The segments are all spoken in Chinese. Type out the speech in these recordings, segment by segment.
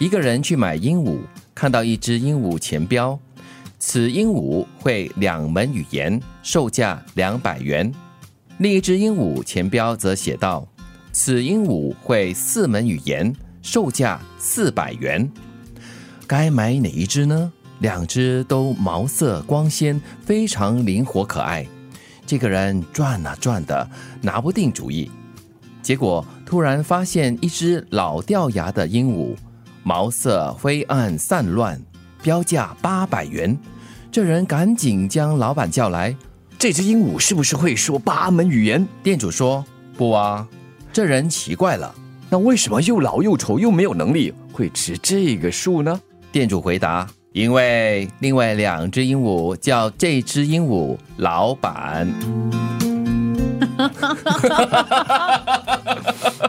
一个人去买鹦鹉，看到一只鹦鹉前标，此鹦鹉会两门语言，售价两百元。另一只鹦鹉前标则写道，此鹦鹉会四门语言，售价四百元。该买哪一只呢？两只都毛色光鲜，非常灵活可爱。这个人转啊转的，拿不定主意。结果突然发现一只老掉牙的鹦鹉，毛色灰暗散乱，标价八百元。这人赶紧将老板叫来。这只鹦鹉是不是会说八门语言？店主说：“不啊。”这人奇怪了，那为什么又老又丑又没有能力会值这个数呢？店主回答。因为另外两只鹦鹉叫这只鹦鹉老板。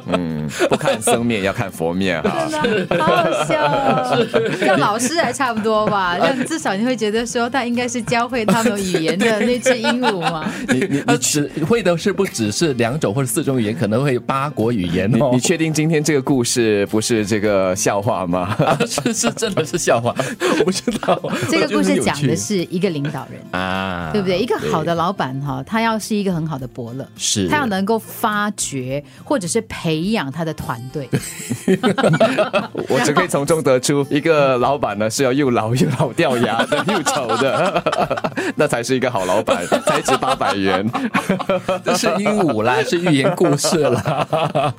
嗯，不看僧面要看佛面哈，真的好好笑，跟老师还差不多吧？那至少你会觉得说，他应该是教会他们语言的那只鹦鹉嘛？你你你只会的是不只是两种或者四种语言，可能会八国语言哦。你确定今天这个故事不是这个笑话吗？是是真的是笑话，我不知道。这个故事讲的是一个领导人啊，对不对？一个好的老板哈，他要是一个很好的伯乐。是，他要能够发掘或者是培养他的团队。我只可以从中得出，一个老板呢是要又老又老掉牙的又丑的，那才是一个好老板，才值八百元。这是鹦鹉啦，是寓言故事啦。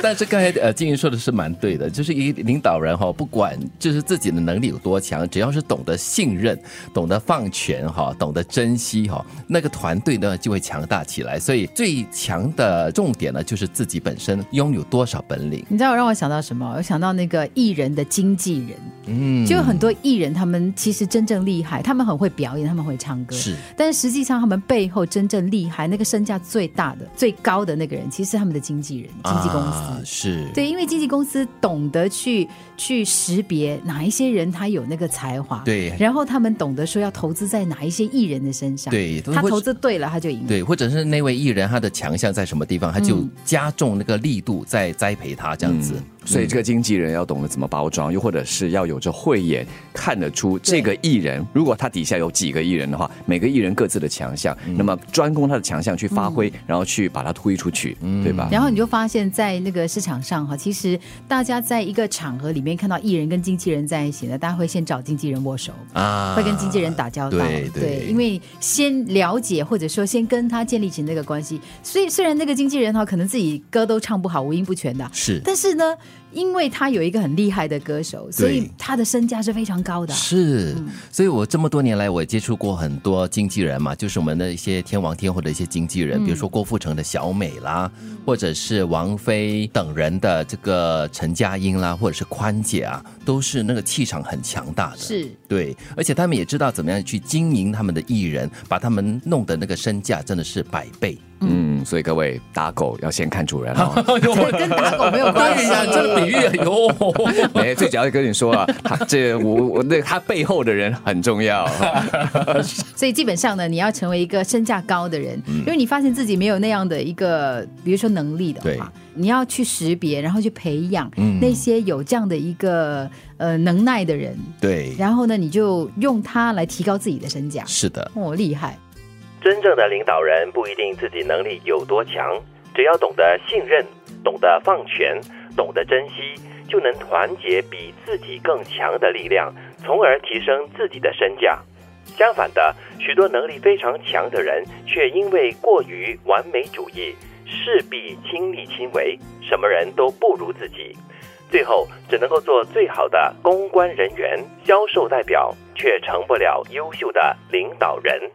但是刚才呃，金云说的是蛮对的，就是一领导人哈，不管就是自己的能力有多强，只要是懂得信任、懂得放权哈、懂得珍惜哈，那个团队呢就会强大起来。所以最最强的重点呢，就是自己本身拥有多少本领。你知道让我想到什么？我想到那个艺人的经纪人，嗯，就很多艺人，他们其实真正厉害，他们很会表演，他们会唱歌，是。但是实际上，他们背后真正厉害，那个身价最大的、最高的那个人，其实是他们的经纪人、经纪公司是对，因为经纪公司懂得去去识别哪一些人他有那个才华，对，然后他们懂得说要投资在哪一些艺人的身上，对，他投资对了，他就赢，对，或者是那位艺人他。他的强项在什么地方，他就加重那个力度，在栽培他这样子。所以这个经纪人要懂得怎么包装，又或者是要有着慧眼，看得出这个艺人，如果他底下有几个艺人的话，每个艺人各自的强项，那么专攻他的强项去发挥，然后去把它推出去，对吧？然后你就发现，在那个市场上哈，其实大家在一个场合里面看到艺人跟经纪人在一起呢，大家会先找经纪人握手啊，会跟经纪人打交道，对，因为先了解或者说先跟他建立起那个关系。所以虽然那个经纪人哈，可能自己歌都唱不好，五音不全的，是，但是呢。因为他有一个很厉害的歌手，所以他的身价是非常高的。是，所以我这么多年来，我接触过很多经纪人嘛，就是我们的一些天王天后的一些经纪人，比如说郭富城的小美啦，或者是王菲等人的这个陈佳音啦，或者是宽姐啊，都是那个气场很强大的。是，对，而且他们也知道怎么样去经营他们的艺人，把他们弄的那个身价真的是百倍。嗯，所以各位打狗要先看主人哦。跟打狗没有关系啊，这个比喻哟。哎，最主要跟你说啊，他这我我那他背后的人很重要。所以基本上呢，你要成为一个身价高的人，因为你发现自己没有那样的一个，比如说能力的话，你要去识别，然后去培养那些有这样的一个呃能耐的人。对，然后呢，你就用它来提高自己的身价。是的，哦，厉害。真正的领导人不一定自己能力有多强，只要懂得信任、懂得放权、懂得珍惜，就能团结比自己更强的力量，从而提升自己的身价。相反的，许多能力非常强的人，却因为过于完美主义，势必亲力亲为，什么人都不如自己，最后只能够做最好的公关人员、销售代表，却成不了优秀的领导人。